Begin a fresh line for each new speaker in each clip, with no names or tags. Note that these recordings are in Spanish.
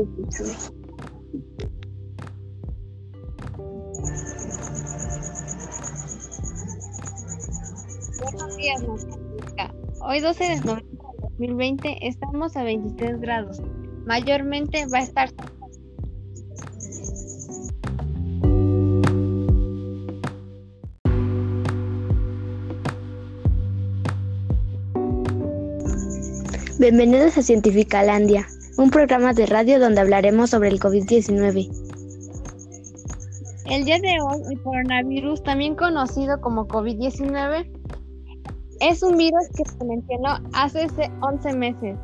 Buenos días. Hoy 12 de noviembre de 2020 estamos a 23 grados. Mayormente va a estar
Bienvenidos a Cientificalandia, un programa de radio donde hablaremos sobre el COVID-19.
El día de hoy, el coronavirus, también conocido como COVID-19, es un virus que se mencionó hace 11 meses.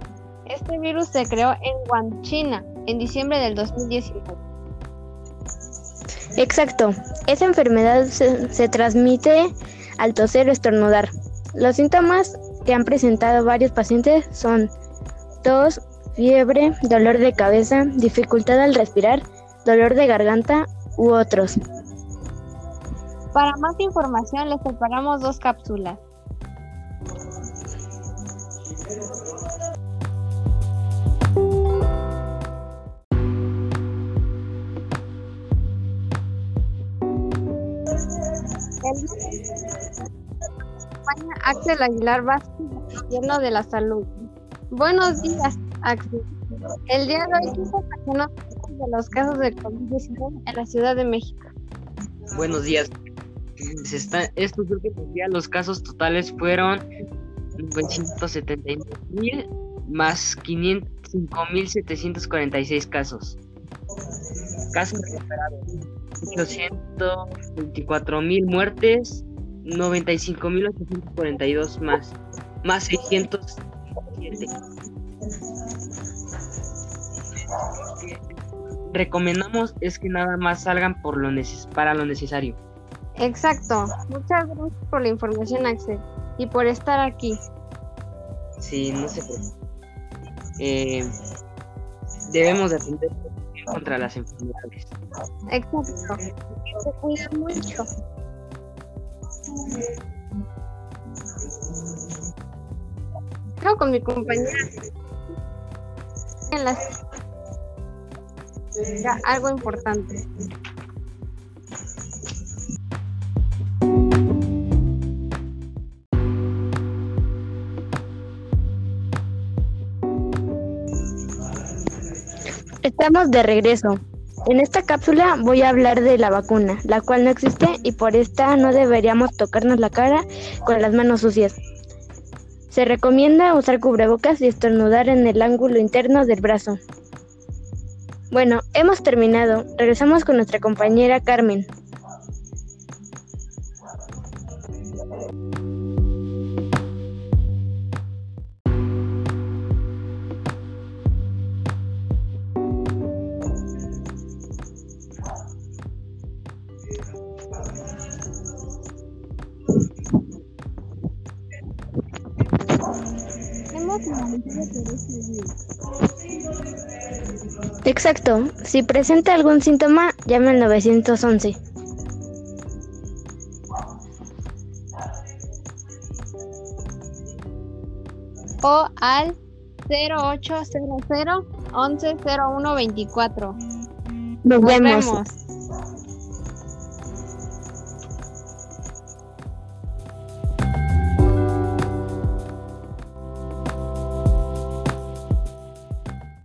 Este virus se creó en Wuhan, China, en diciembre del 2019.
Exacto, esa enfermedad se, se transmite al toser o estornudar. Los síntomas que han presentado varios pacientes son tos, fiebre, dolor de cabeza, dificultad al respirar, dolor de garganta u otros.
Para más información les preparamos dos cápsulas. Axel Aguilar Vázquez, gobierno de la salud. Buenos días. El día de hoy nos de los casos de COVID-19 en la Ciudad de México.
Buenos días. Se está, estos últimos días los casos totales fueron 979 mil más 5.746 casos. Casos recuperados. 824 mil muertes 95.842 más, más 607. Recomendamos es que nada más salgan por lo neces para lo necesario.
Exacto. Muchas gracias por la información, Axel, y por estar aquí.
Sí, no sé Eh, debemos defender contra las enfermedades.
Exacto. Se cuidan mucho. con mi compañera en las algo importante.
Estamos de regreso. En esta cápsula voy a hablar de la vacuna, la cual no existe y por esta no deberíamos tocarnos la cara con las manos sucias. Se recomienda usar cubrebocas y estornudar en el ángulo interno del brazo. Bueno, hemos terminado. Regresamos con nuestra compañera Carmen. Exacto. Si presenta algún síntoma, llame al 911.
O al 0800 110124.
Nos, Nos vemos. vemos.